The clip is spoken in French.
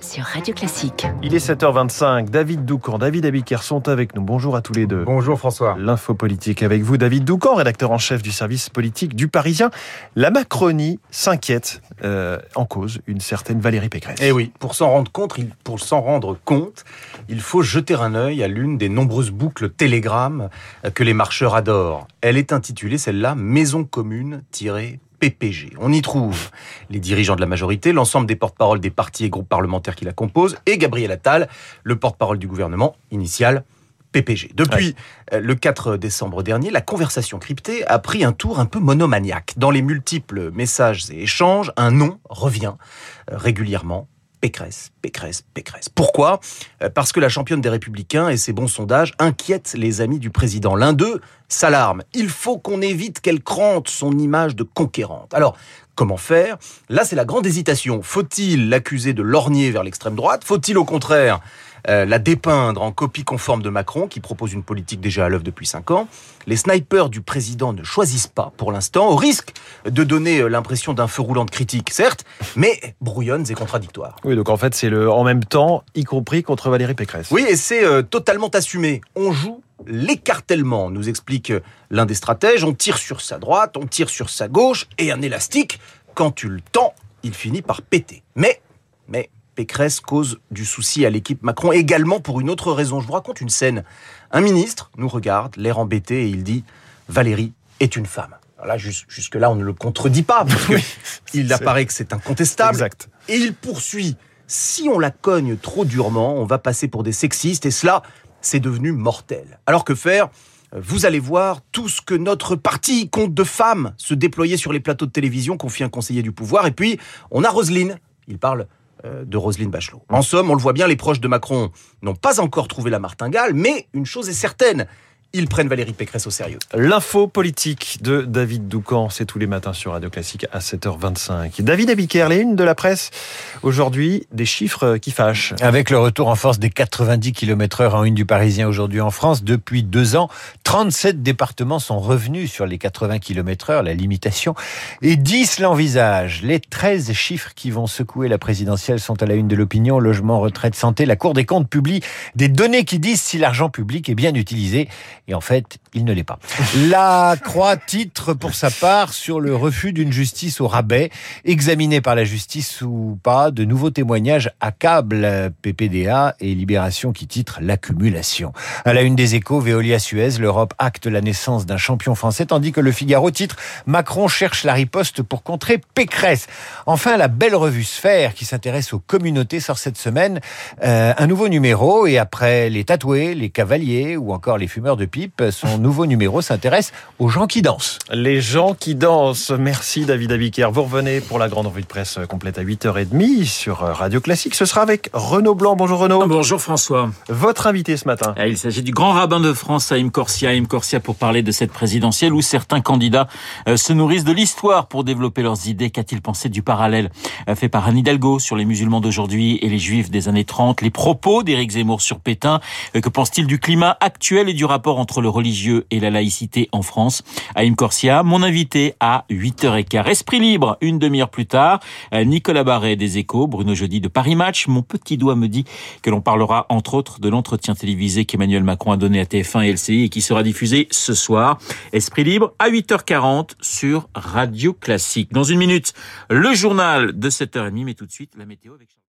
sur Radio Classique. Il est 7h25. David Doucan, David Abiker sont avec nous. Bonjour à tous les deux. Bonjour François. L'info politique avec vous, David Doucan, rédacteur en chef du service politique du Parisien. La Macronie s'inquiète euh, en cause une certaine Valérie Pécresse. Eh oui, pour s'en rendre compte, il, pour s'en rendre compte, il faut jeter un œil à l'une des nombreuses boucles Telegram que les marcheurs adorent. Elle est intitulée celle-là Maison commune PPG. On y trouve les dirigeants de la majorité, l'ensemble des porte-paroles des partis et groupes parlementaires qui la composent, et Gabriel Attal, le porte-parole du gouvernement initial. PPG. Depuis ouais. le 4 décembre dernier, la conversation cryptée a pris un tour un peu monomaniaque. Dans les multiples messages et échanges, un nom revient régulièrement. Pécresse, Pécresse, Pécresse. Pourquoi? Parce que la championne des Républicains et ses bons sondages inquiètent les amis du président. L'un d'eux s'alarme. Il faut qu'on évite qu'elle crante son image de conquérante. Alors, comment faire? Là, c'est la grande hésitation. Faut-il l'accuser de lorgner vers l'extrême droite? Faut-il au contraire euh, la dépeindre en copie conforme de Macron, qui propose une politique déjà à l'œuvre depuis 5 ans. Les snipers du président ne choisissent pas pour l'instant, au risque de donner l'impression d'un feu roulant de critique, certes, mais brouillonnes et contradictoires. Oui, donc en fait, c'est le en même temps, y compris contre Valérie Pécresse. Oui, et c'est euh, totalement assumé. On joue l'écartèlement, nous explique l'un des stratèges. On tire sur sa droite, on tire sur sa gauche, et un élastique, quand tu le tends, il finit par péter. Mais, mais, Pécresse cause du souci à l'équipe Macron également pour une autre raison. Je vous raconte une scène. Un ministre nous regarde, l'air embêté, et il dit Valérie est une femme. Alors là, jusque-là, on ne le contredit pas, parce oui, il apparaît que c'est incontestable. Exact. Et il poursuit Si on la cogne trop durement, on va passer pour des sexistes, et cela, c'est devenu mortel. Alors que faire? Vous allez voir tout ce que notre parti compte de femmes se déployer sur les plateaux de télévision, confie un conseiller du pouvoir. Et puis, on a Roselyne. Il parle de Roselyne Bachelot. En somme, on le voit bien, les proches de Macron n'ont pas encore trouvé la martingale, mais une chose est certaine, ils prennent Valérie Pécresse au sérieux. L'info politique de David Doucan, c'est tous les matins sur Radio Classique à 7h25. David Abiker, les unes de la presse, aujourd'hui, des chiffres qui fâchent. Avec le retour en force des 90 km heure en une du Parisien aujourd'hui en France, depuis deux ans, 37 départements sont revenus sur les 80 km heure, la limitation, et 10 l'envisagent. Les 13 chiffres qui vont secouer la présidentielle sont à la une de l'opinion, logement, retraite, santé. La Cour des comptes publie des données qui disent si l'argent public est bien utilisé. Et en fait, il ne l'est pas. La Croix titre pour sa part sur le refus d'une justice au rabais, examiné par la justice ou pas, de nouveaux témoignages accablent PPDA et Libération qui titre l'accumulation. À la une des échos, Veolia Suez, l'Europe acte la naissance d'un champion français, tandis que le Figaro titre Macron cherche la riposte pour contrer Pécresse. Enfin, la belle revue Sphère qui s'intéresse aux communautés sort cette semaine euh, un nouveau numéro et après les tatoués, les cavaliers ou encore les fumeurs de pipe, son nouveau numéro s'intéresse aux gens qui dansent. Les gens qui dansent. Merci David Abiker. Vous revenez pour la grande revue de presse complète à 8h30 sur Radio Classique. Ce sera avec Renaud Blanc. Bonjour Renaud. Bonjour François. Votre invité ce matin. Il s'agit du grand rabbin de France, Haïm Corsia. Haïm Corsia pour parler de cette présidentielle où certains candidats se nourrissent de l'histoire pour développer leurs idées. Qu'a-t-il pensé du parallèle fait par Anne Hidalgo sur les musulmans d'aujourd'hui et les juifs des années 30 Les propos d'Éric Zemmour sur Pétain. Que pense-t-il du climat actuel et du rapport entre le religieux et la laïcité en France. Haïm Corsia, mon invité à 8h15. Esprit libre, une demi-heure plus tard. Nicolas Barret des Échos, Bruno Jeudi de Paris Match. Mon petit doigt me dit que l'on parlera entre autres de l'entretien télévisé qu'Emmanuel Macron a donné à TF1 et LCI et qui sera diffusé ce soir. Esprit libre à 8h40 sur Radio Classique. Dans une minute, le journal de 7h30, mais tout de suite la météo avec